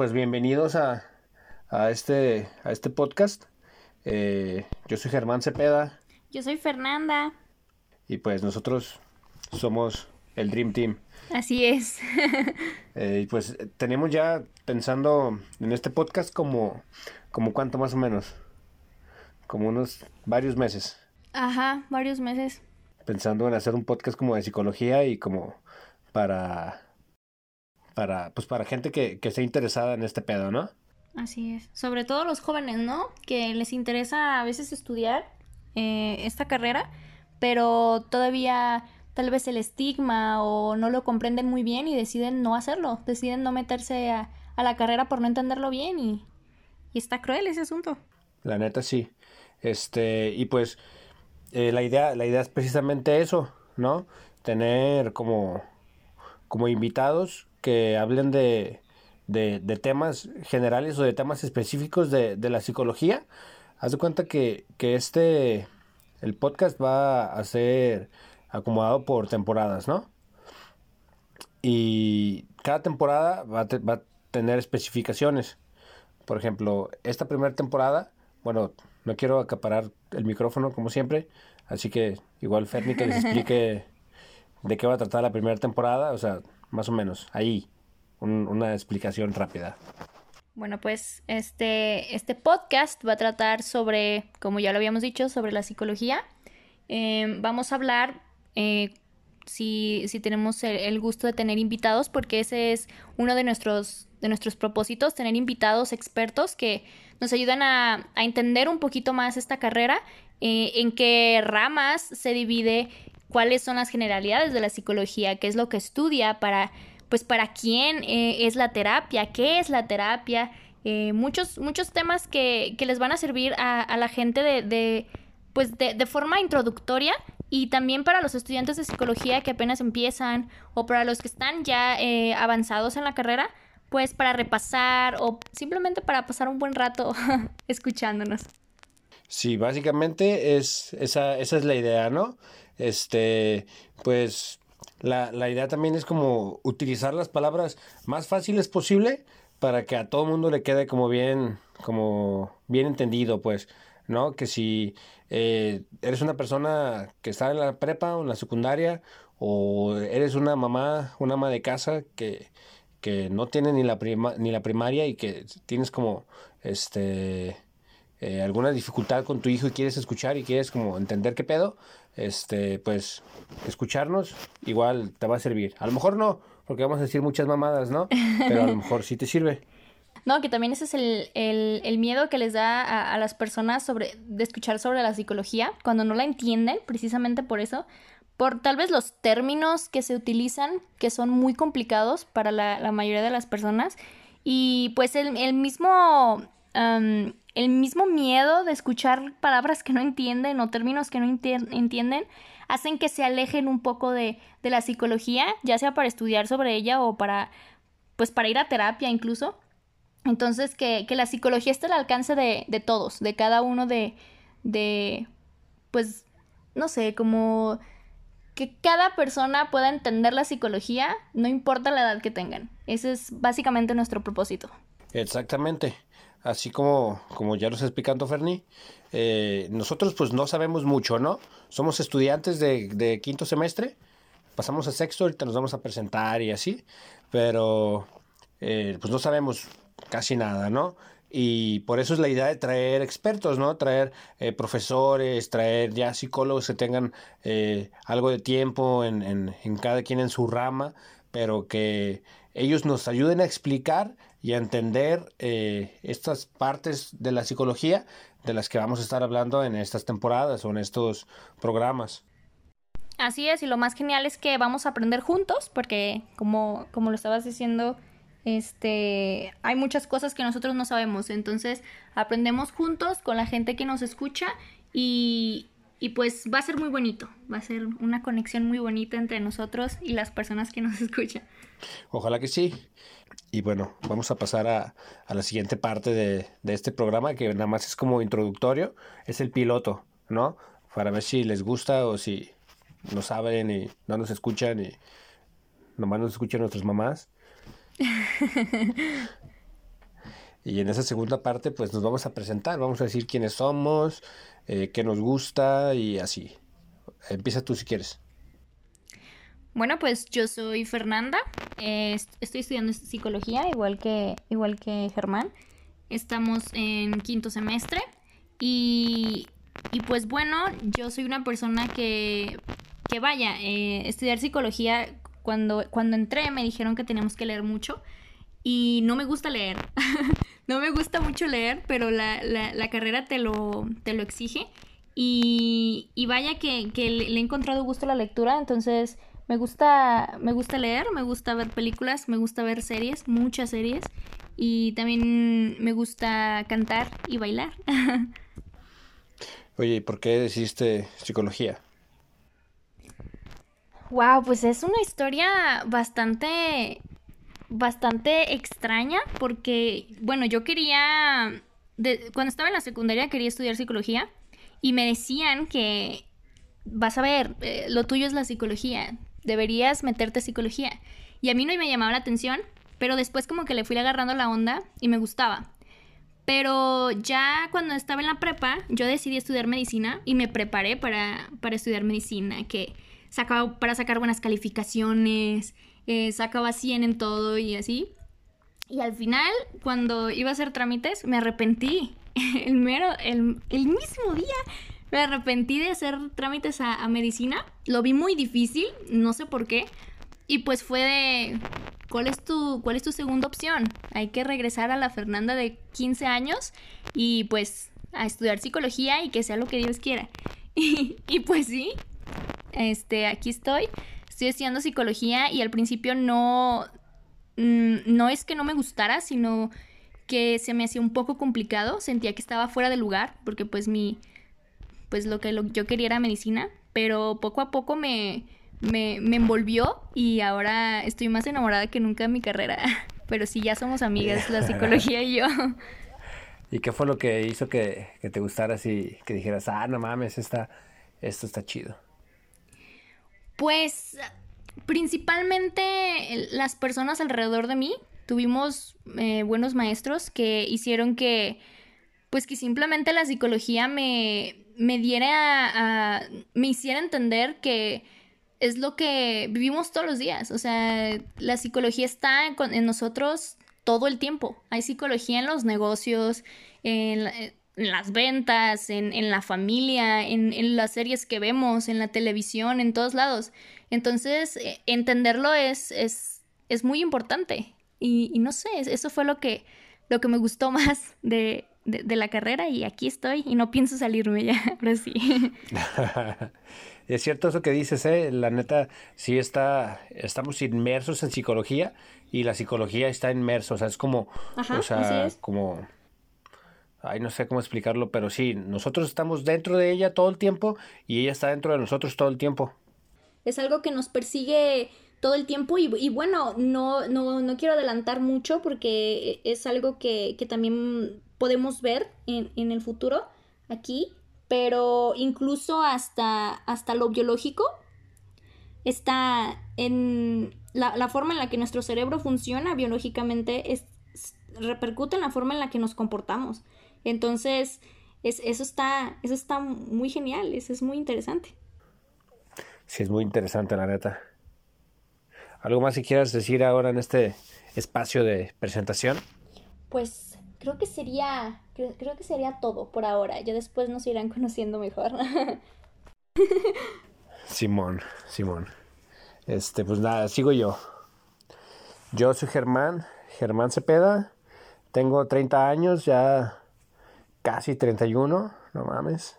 pues bienvenidos a, este, a este podcast. Eh, yo soy Germán Cepeda. Yo soy Fernanda. Y pues nosotros somos el Dream Team. Así es. Eh, y pues tenemos ya pensando en este podcast como, como cuánto más o menos. Como unos varios meses. Ajá, varios meses. Pensando en hacer un podcast como de psicología y como para para, pues para gente que, que esté interesada en este pedo, ¿no? Así es. Sobre todo los jóvenes, ¿no? Que les interesa a veces estudiar eh, esta carrera, pero todavía tal vez el estigma o no lo comprenden muy bien y deciden no hacerlo, deciden no meterse a, la carrera por no entenderlo bien y, y, está cruel ese asunto. La neta sí. Este, y pues eh, la idea, la idea es precisamente eso, ¿no? Tener como, como invitados que hablen de, de, temas generales o de temas específicos de, de la psicología. Haz de cuenta que, que, este, el podcast va a ser acomodado por temporadas, ¿no? Y cada temporada va a, va a tener especificaciones. Por ejemplo, esta primera temporada, bueno, no quiero acaparar el micrófono como siempre, así que igual Ferni que les explique de qué va a tratar la primera temporada, o sea, más o menos, ahí, una explicación rápida. Bueno, pues este, este podcast va a tratar sobre, como ya lo habíamos dicho, sobre la psicología. Em, vamos a hablar, eh, si, si, tenemos el, gusto de tener invitados, porque ese es uno de nuestros, de nuestros propósitos, tener invitados expertos que nos ayudan a, a entender un poquito más esta carrera, eh, en qué ramas se divide cuáles son las generalidades de la psicología, qué es lo que estudia, para, pues para quién eh, es la terapia, qué es la terapia, eh, muchos, muchos temas que, les van a servir a, la gente de, pues de, forma introductoria y también para los estudiantes de psicología que apenas empiezan o para los que están ya eh, avanzados en la carrera, pues para repasar o simplemente para pasar un buen rato escuchándonos. Sí, básicamente es esa, esa es la idea, ¿no? Este, pues la, la idea también es como utilizar las palabras más fáciles posible para que a todo el mundo le quede como bien, como bien entendido, pues, ¿no? Que si eh, eres una persona que está en la prepa o en la secundaria, o eres una mamá, una ama de casa que, que no tiene ni la, prima, ni la primaria y que tienes como, este, eh, alguna dificultad con tu hijo y quieres escuchar y quieres como entender qué pedo, este, pues escucharnos igual te va a servir. A lo mejor no, porque vamos a decir muchas mamadas, ¿no? Pero a lo mejor sí te sirve. No, que también ese es el, miedo que les da a, las personas sobre, de escuchar sobre la psicología, cuando no la entienden, precisamente por eso, por tal vez los términos que se utilizan, que son muy complicados para la, mayoría de las personas, y pues el, el mismo el mismo miedo de escuchar palabras que no entienden o términos que no entienden hacen que se alejen un poco de, la psicología, ya sea para estudiar sobre ella o para, pues para ir a terapia incluso. Entonces, que, la psicología esté al alcance de, de todos, de cada uno de, de, pues, no sé, como que cada persona pueda entender la psicología, no importa la edad que tengan. Ese es básicamente nuestro propósito. Exactamente así como, como ya lo está explicando Ferni, eh, nosotros pues no sabemos mucho, ¿no? Somos estudiantes de, quinto semestre, pasamos a sexto, ahorita nos vamos a presentar y así, pero eh, pues no sabemos casi nada, ¿no? Y por eso es la idea de traer expertos, ¿no? Traer eh, profesores, traer ya psicólogos que tengan algo de tiempo en, en, en cada quien en su rama, pero que ellos nos ayuden a explicar y a entender eh, estas partes de la psicología de las que vamos a estar hablando en estas temporadas o en estos programas. Así es, y lo más genial es que vamos a aprender juntos, porque como, como lo estabas diciendo, este, hay muchas cosas que nosotros no sabemos, entonces aprendemos juntos con la gente que nos escucha y, y pues va a ser muy bonito, va a ser una conexión muy bonita entre nosotros y las personas que nos escuchan. Ojalá que sí. Y bueno, vamos a pasar a, la siguiente parte de, este programa, que nada más es como introductorio, es el piloto, ¿no? Para ver si les gusta o si no saben y no nos escuchan y nomás nos escuchan nuestras mamás. Y en esa segunda parte, pues nos vamos a presentar, vamos a decir quiénes somos, eh, qué nos gusta y así. Empieza tú si quieres. Bueno, pues yo soy Fernanda, estoy estudiando psicología, igual que, igual que Germán. Estamos en quinto semestre y, y pues bueno, yo soy una persona que, que vaya, eh, estudiar psicología, cuando, cuando entré me dijeron que teníamos que leer mucho y no me gusta leer. no me gusta mucho leer, pero la, la, carrera te lo, te lo exige. Y, y vaya que, que, le, he encontrado gusto a la lectura, entonces me gusta, me gusta leer, me gusta ver películas, me gusta ver series, muchas series. Y también me gusta cantar y bailar. Oye, ¿y por qué decidiste psicología? Wow, pues es una historia bastante bastante extraña porque, bueno, yo quería, cuando estaba en la secundaria quería estudiar psicología y me decían que, vas a ver, eh, lo tuyo es la psicología, deberías meterte a psicología. Y a mí no me llamaba la atención, pero después como que le fui agarrando la onda y me gustaba. Pero ya cuando estaba en la prepa, yo decidí estudiar medicina y me preparé para, para estudiar medicina, que sacaba para sacar buenas calificaciones, eh, sacaba 100 en todo y así. Y al final, cuando iba a hacer trámites, me arrepentí. El mero, el, mismo día, me arrepentí de hacer trámites a, medicina. Lo vi muy difícil, no sé por qué. Y pues fue de, ¿cuál es tu, cuál es tu segunda opción? Hay que regresar a la Fernanda de 15 años y pues a estudiar psicología y que sea lo que Dios quiera. Y, y pues sí, este, aquí estoy estoy estudiando psicología y al principio no, mm, no es que no me gustara, sino que se me hacía un poco complicado, sentía que estaba fuera de lugar, porque pues mi, pues lo que yo quería era medicina, pero poco a poco me, me, me envolvió y ahora estoy más enamorada que nunca de mi carrera, pero sí, ya somos amigas, la psicología y yo. ¿Y qué fue lo que hizo que, que te gustara así, que dijeras, ah, no mames, esta, esto está chido? Pues principalmente las personas alrededor de mí. Tuvimos eh, buenos maestros que hicieron que, pues que simplemente la psicología me, me diera a, me hiciera entender que es lo que vivimos todos los días. O sea, la psicología está en nosotros todo el tiempo. Hay psicología en los negocios, en, en las ventas, en, la familia, en, las series que vemos, en la televisión, en todos lados. Entonces, eh, entenderlo es, es, es muy importante. Y, no sé, eso fue lo que, lo que me gustó más de, la carrera y aquí estoy y no pienso salirme ya, ahora sí. es cierto eso que dices, ¿eh? La neta, sí está, estamos inmersos en psicología y la psicología está inmersa, o sea, es como, o sea, como Ay, no sé cómo explicarlo, pero sí, nosotros estamos dentro de ella todo el tiempo y ella está dentro de nosotros todo el tiempo. Es algo que nos persigue todo el tiempo y, bueno, no, no, no, quiero adelantar mucho porque es algo que, que también podemos ver en, en, el futuro aquí, pero incluso hasta, hasta lo biológico está en la, la forma en la que nuestro cerebro funciona biológicamente, es, repercute en la forma en la que nos comportamos. Entonces, es, eso, está, eso está muy genial, eso es muy interesante. Sí, es muy interesante, la neta. ¿Algo más si quieras decir ahora en este espacio de presentación? Pues creo que sería, creo, creo que sería todo por ahora. Ya después nos irán conociendo mejor. Simón, Simón. Este, pues nada, sigo yo. Yo soy Germán, Germán Cepeda. Tengo 30 años, ya casi 31, no mames.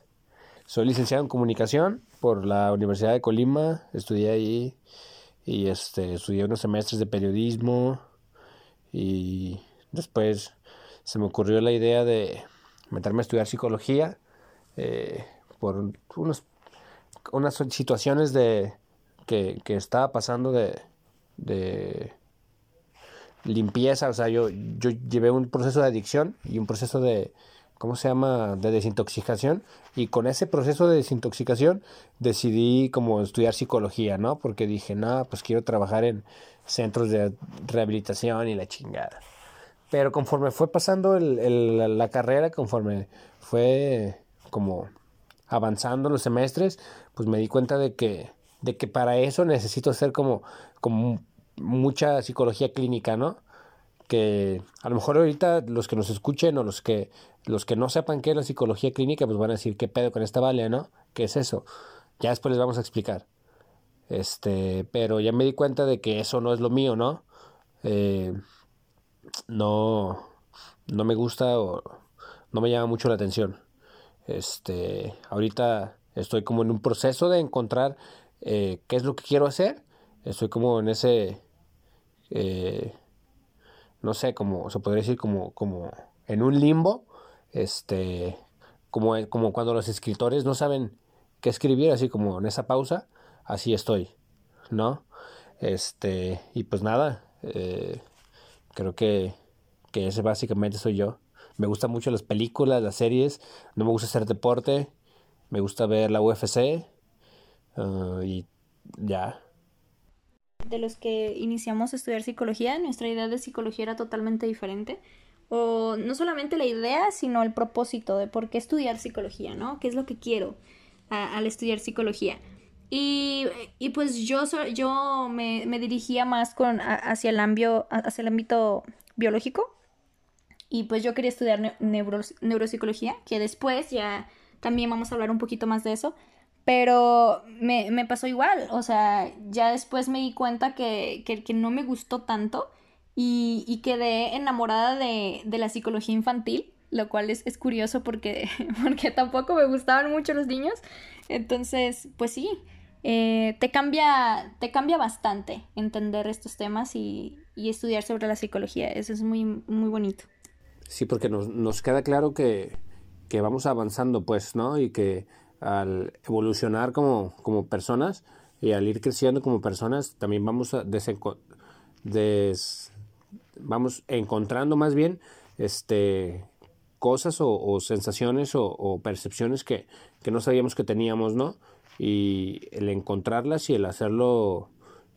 Soy licenciado en comunicación por la Universidad de Colima, estudié ahí y este, estudié unos semestres de periodismo y después se me ocurrió la idea de meterme a estudiar psicología eh, por unas situaciones de, que, que estaba pasando de, de limpieza, o sea, yo, yo llevé un proceso de adicción y un proceso de, ¿cómo se llama?, de desintoxicación. Y con ese proceso de desintoxicación decidí como estudiar psicología, ¿no? Porque dije, no, pues quiero trabajar en centros de rehabilitación y la chingada. Pero conforme fue pasando el, la carrera, conforme fue como avanzando los semestres, pues me di cuenta de que, de que para eso necesito hacer como, como mucha psicología clínica, ¿no? Que a lo mejor ahorita los que nos escuchen o los que, los que no sepan qué es la psicología clínica, pues van a decir, ¿qué pedo con esta valia, no? ¿Qué es eso? Ya después les vamos a explicar. Este, pero ya me di cuenta de que eso no es lo mío, ¿no? Eh, no, no me gusta o no me llama mucho la atención. Este, ahorita estoy como en un proceso de encontrar eh, qué es lo que quiero hacer. Estoy como en ese, eh, no sé, como se podría decir como, como en un limbo. Este, como, como cuando los escritores no saben qué escribir, así como en esa pausa, así estoy, ¿no? Este, y pues nada, eh, creo que, que ese básicamente soy yo. Me gustan mucho las películas, las series, no me gusta hacer deporte, me gusta ver la UFC ah, y ya. De los que iniciamos a estudiar psicología, nuestra idea de psicología era totalmente diferente. O no solamente la idea, sino el propósito de por qué estudiar psicología, ¿no? ¿Qué es lo que quiero al estudiar psicología? Y, y, pues yo, yo me, me dirigía más con, hacia, el ámbito, hacia el ámbito biológico. Y pues yo quería estudiar neuropsicología, que después ya también vamos a hablar un poquito más de eso. Pero me, me pasó igual, o sea, ya después me di cuenta que, que, que no me gustó tanto y, y quedé enamorada de, de, la psicología infantil, lo cual es, es curioso porque, porque tampoco me gustaban mucho los niños. Entonces, pues sí, eh, te, cambia, te cambia bastante entender estos temas y, y, estudiar sobre la psicología. Eso es muy, muy bonito. Sí, porque nos, nos queda claro que, que, vamos avanzando, pues, ¿no? Y que al evolucionar como, como personas y al ir creciendo como personas, también vamos a des, vamos encontrando más bien este cosas o, sensaciones o, o percepciones que, que, no sabíamos que teníamos, ¿no? Y el encontrarlas y el hacerlo,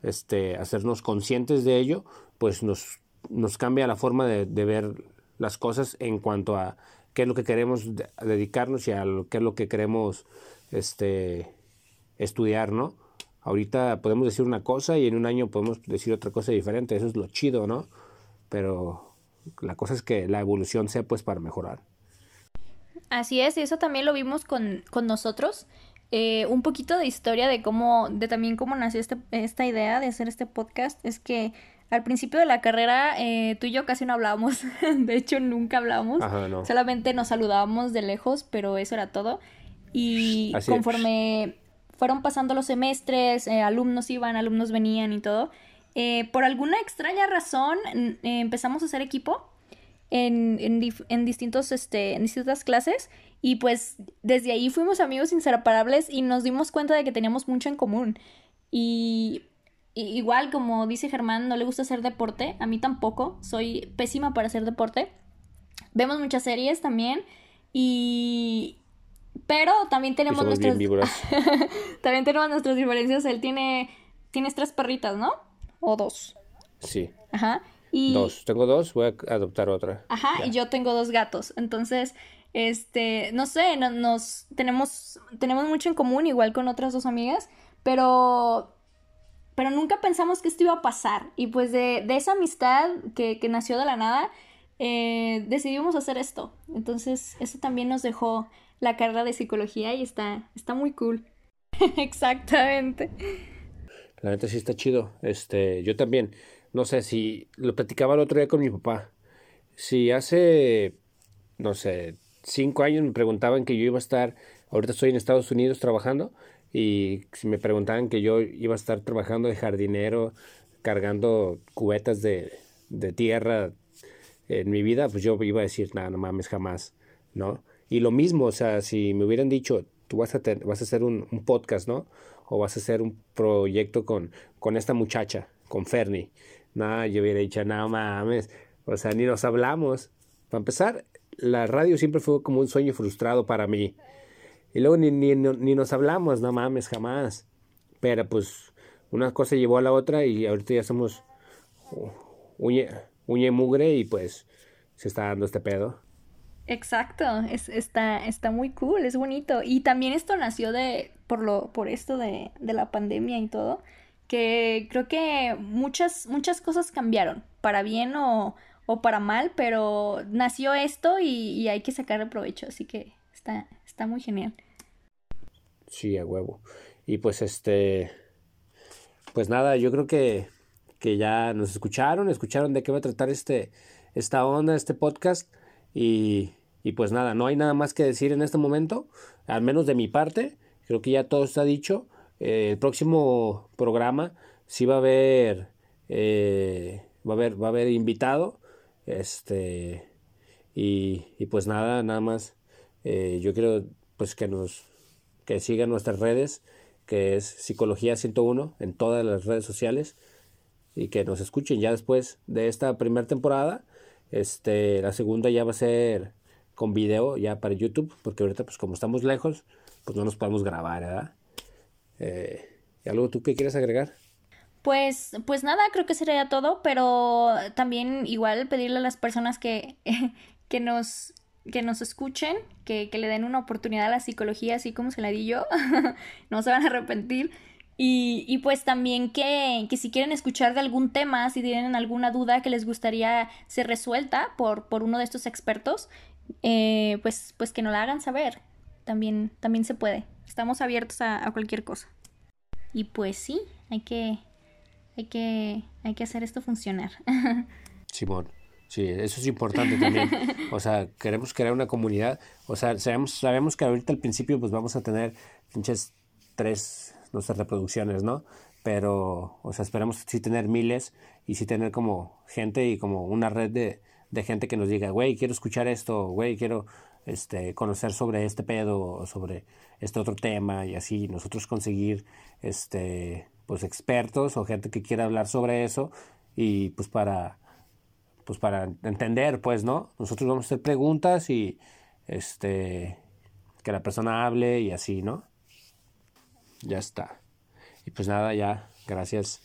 este, hacernos conscientes de ello, pues nos, nos cambia la forma de, ver las cosas en cuanto a qué es lo que queremos dedicarnos y a lo, qué es lo que queremos este, estudiar, ¿no? Ahorita podemos decir una cosa y en un año podemos decir otra cosa diferente, eso es lo chido, ¿no? Pero la cosa es que la evolución sea pues para mejorar. Así es, y eso también lo vimos con, con nosotros. Eh, un poquito de historia de cómo, de también cómo nació este, esta idea de hacer este podcast, es que al principio de la carrera eh, tú y yo casi no hablábamos, de hecho nunca hablábamos, solamente nos saludábamos de lejos, pero eso era todo. Y conforme fueron pasando los semestres, eh, alumnos iban, alumnos venían y todo, por alguna extraña razón empezamos a hacer equipo en, en, distintos, este, en distintas clases y pues desde ahí fuimos amigos inseparables y nos dimos cuenta de que teníamos mucho en común. Y, igual como dice Germán, no le gusta hacer deporte, a mí tampoco, soy pésima para hacer deporte. Vemos muchas series también y... Pero también tenemos nuestras... también tenemos nuestras diferencias. Él tiene... Tienes tres perritas, ¿no? O dos. Sí. Ajá. Y... Dos. Tengo dos, voy a adoptar otra. Ajá, y yo tengo dos gatos. Entonces, este, no sé, nos tenemos, tenemos mucho en común, igual con otras dos amigas, pero, pero nunca pensamos que esto iba a pasar. Y pues de, esa amistad que, nació de la nada, eh, decidimos hacer esto. Entonces, eso también nos dejó la carrera de psicología y está, está muy cool. Exactamente. La neta sí está chido. Este, yo también, no sé si lo platicaba el otro día con mi papá. Si hace, no sé, cinco años me preguntaban que yo iba a estar, ahorita estoy en Estados Unidos trabajando, y si me preguntaban que yo iba a estar trabajando de jardinero, cargando cubetas de, de tierra en mi vida, pues yo iba a decir, nada, no mames, jamás, ¿no? Y lo mismo, o sea, si me hubieran dicho, tú vas a, vas a hacer un, un, podcast, ¿no? O vas a hacer un proyecto con, con esta muchacha, con Fernie. Nada, yo hubiera dicho, no mames, o sea, ni nos hablamos. Para empezar, la radio siempre fue como un sueño frustrado para mí. Y luego ni, ni, ni, nos hablamos, no mames, jamás. Pero pues una cosa llevó a la otra y ahorita ya somos uña y mugre y pues se está dando este pedo. Exacto, es, está, está muy cool, es bonito. Y también esto nació de, por lo, por esto de, de la pandemia y todo, que creo que muchas, muchas cosas cambiaron, para bien o, o para mal, pero nació esto y, hay que sacarle provecho, así que está, está muy genial. Sí, a huevo. Y pues este, pues nada, yo creo que, que ya nos escucharon, escucharon de qué va a tratar este, esta onda, este podcast. Y, y pues nada, no hay nada más que decir en este momento, al menos de mi parte. Creo que ya todo está dicho. Eh, el próximo programa sí va a haber, eh, va a haber, va a haber invitado. Este, y, y pues nada, nada más. Eh, yo quiero pues que nos que sigan nuestras redes, que es Psicología 101 en todas las redes sociales y que nos escuchen ya después de esta primera temporada. Este, la segunda ya va a ser con video ya para YouTube, porque ahorita pues como estamos lejos, pues no nos podemos grabar, ¿verdad? Eh, ¿Y algo tú qué quieres agregar? Pues, pues nada, creo que sería todo, pero también igual pedirle a las personas que, que nos que nos escuchen, que, que, le den una oportunidad a la psicología, así como se la di yo, no se van a arrepentir. Y, y pues también que, que, si quieren escuchar de algún tema, si tienen alguna duda que les gustaría ser resuelta por, por uno de estos expertos, eh, pues, pues que nos la hagan saber. También, también se puede. Estamos abiertos a, a cualquier cosa. Y pues sí, hay que, hay que, hay que hacer esto funcionar. Simón. Sí, eso es importante también. O sea, queremos crear una comunidad. O sea, sabemos, sabemos que ahorita al principio pues vamos a tener pinches tres nuestras reproducciones, ¿no? Pero, o sea, esperamos sí tener miles y sí tener como gente y como una red de, de gente que nos diga, güey, quiero escuchar esto, güey, quiero este, conocer sobre este pedo o sobre este otro tema y así nosotros conseguir este, pues expertos o gente que quiera hablar sobre eso y pues para pues para entender, pues, ¿no? Nosotros vamos a hacer preguntas y este que la persona hable y así, ¿no? Ya está. Y pues nada, ya, gracias.